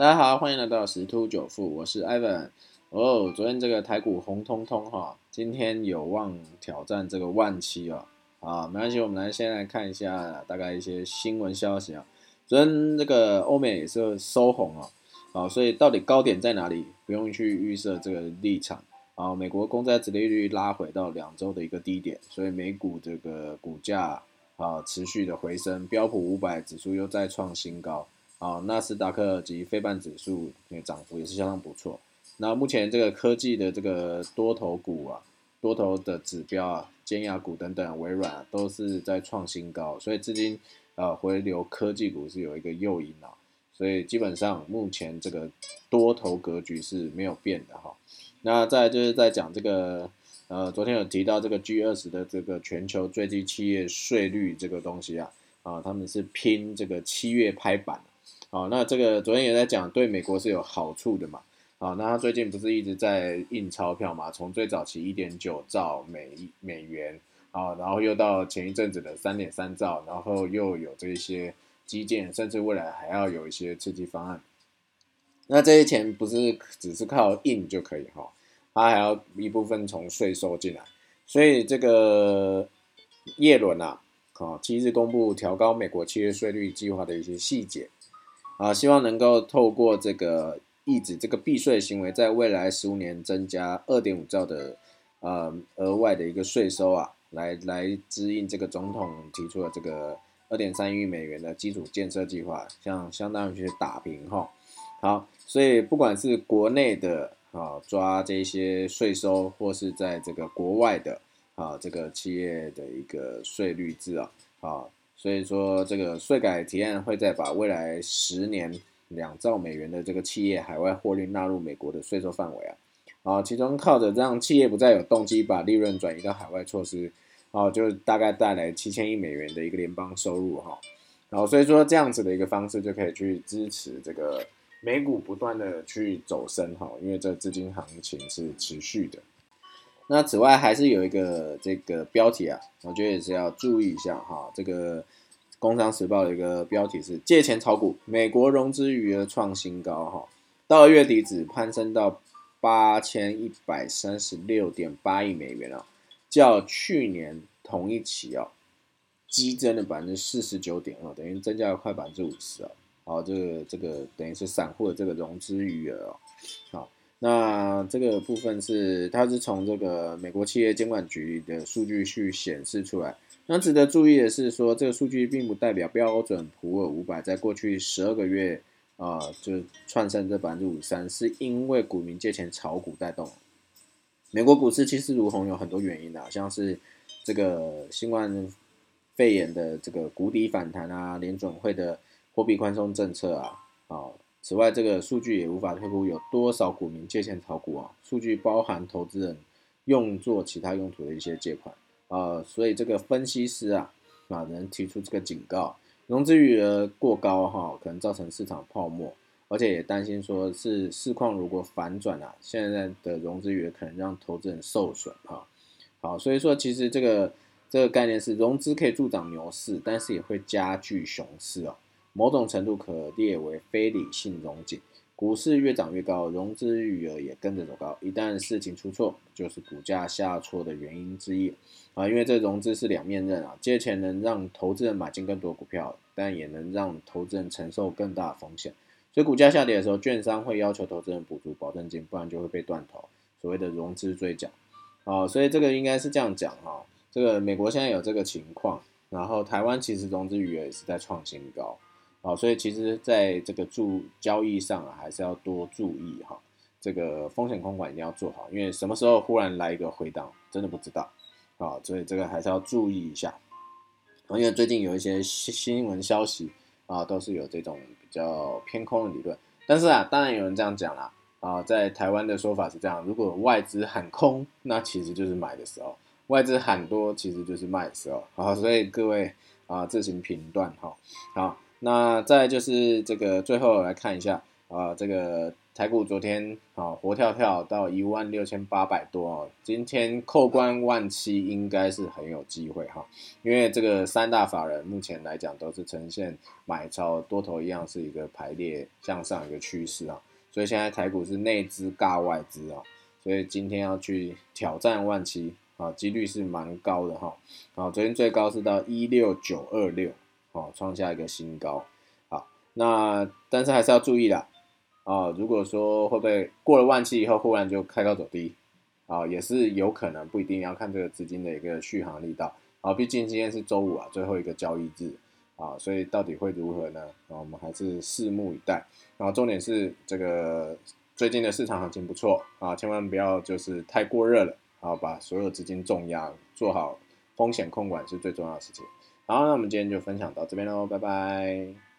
大家好，欢迎来到十突九富，我是 Ivan。哦，昨天这个台股红彤彤哈，今天有望挑战这个万七哦。啊，没关系，我们来先来看一下大概一些新闻消息啊。昨天这个欧美也是收红啊，啊，所以到底高点在哪里，不用去预设这个立场啊。美国公债殖利率拉回到两周的一个低点，所以美股这个股价啊持续的回升，标普五百指数又再创新高。啊，纳斯达克及非半指数那涨幅也是相当不错。那目前这个科技的这个多头股啊，多头的指标啊，尖牙股等等，微软都是在创新高，所以资金呃回流科技股是有一个诱因啊。所以基本上目前这个多头格局是没有变的哈。那再就是在讲这个呃，昨天有提到这个 G 二十的这个全球最低企业税率这个东西啊，啊，他们是拼这个七月拍板。好，那这个昨天也在讲，对美国是有好处的嘛？啊，那他最近不是一直在印钞票嘛？从最早期一点九兆美美元啊，然后又到前一阵子的三点三兆，然后又有这些基建，甚至未来还要有一些刺激方案。那这些钱不是只是靠印就可以哈，它还要一部分从税收进来。所以这个叶伦啊，啊，七日公布调高美国企业税率计划的一些细节。啊，希望能够透过这个抑制这个避税行为，在未来十五年增加二点五兆的呃额外的一个税收啊，来来支应这个总统提出的这个二点三亿美元的基础建设计划，像相当于去打平哈。好，所以不管是国内的啊抓这些税收，或是在这个国外的啊这个企业的一个税率制啊啊。所以说，这个税改提案会再把未来十年两兆美元的这个企业海外获利纳入美国的税收范围啊，啊，其中靠着让企业不再有动机把利润转移到海外措施，啊，就大概带来七千亿美元的一个联邦收入哈，然后所以说这样子的一个方式就可以去支持这个美股不断的去走升哈，因为这资金行情是持续的。那此外还是有一个这个标题啊，我觉得也是要注意一下哈。这个《工商时报》的一个标题是“借钱炒股，美国融资余额创新高”哈，到月底只攀升到八千一百三十六点八亿美元啊，较去年同一期啊，激增了百分之四十九点二，等于增加了快百分之五十啊。好，这个这个等于是散户的这个融资余额哦，好。那这个部分是，它是从这个美国企业监管局的数据去显示出来。那值得注意的是，说这个数据并不代表标准普尔五百在过去十二个月啊，就窜升这百分之五十三，是因为股民借钱炒股带动。美国股市气势如虹有很多原因的，像是这个新冠肺炎的这个谷底反弹啊，联准会的货币宽松政策啊，啊。此外，这个数据也无法推估有多少股民借钱炒股啊。数据包含投资人用作其他用途的一些借款啊，所以这个分析师啊啊能提出这个警告，融资余额过高哈，可能造成市场泡沫，而且也担心说是市况如果反转啊，现在的融资余额可能让投资人受损哈。好，所以说其实这个这个概念是融资可以助长牛市，但是也会加剧熊市哦。某种程度可列为非理性融景，股市越涨越高，融资余额也跟着走高。一旦事情出错，就是股价下挫的原因之一啊。因为这融资是两面刃啊，借钱能让投资人买进更多股票，但也能让投资人承受更大风险。所以股价下跌的时候，券商会要求投资人补足保证金，不然就会被断头，所谓的融资追缴啊。所以这个应该是这样讲哈。这个美国现在有这个情况，然后台湾其实融资余额也是在创新高。好，所以其实在这个注交易上啊，还是要多注意哈。这个风险控管一定要做好，因为什么时候忽然来一个回档，真的不知道啊。所以这个还是要注意一下。因为最近有一些新新闻消息啊，都是有这种比较偏空的理论。但是啊，当然有人这样讲啦啊，在台湾的说法是这样：如果外资喊空，那其实就是买的时候；外资喊多，其实就是卖的时候。好，所以各位啊，自行评断哈。好。那再就是这个，最后来看一下啊，这个台股昨天啊活跳跳到一万六千八百多哦，今天扣关万七应该是很有机会哈，因为这个三大法人目前来讲都是呈现买超多头一样是一个排列向上一个趋势啊，所以现在台股是内资尬外资啊，所以今天要去挑战万七啊，几率是蛮高的哈，啊，昨天最高是到一六九二六，哦，创下一个新高，好，那但是还是要注意的。啊，如果说会不会过了万期以后忽然就开高走低，啊，也是有可能，不一定要看这个资金的一个续航力道。啊，毕竟今天是周五啊，最后一个交易日啊，所以到底会如何呢？啊，我们还是拭目以待。然后重点是这个最近的市场行情不错啊，千万不要就是太过热了，啊，把所有资金重压，做好风险控管是最重要的事情。好，那我们今天就分享到这边喽，拜拜。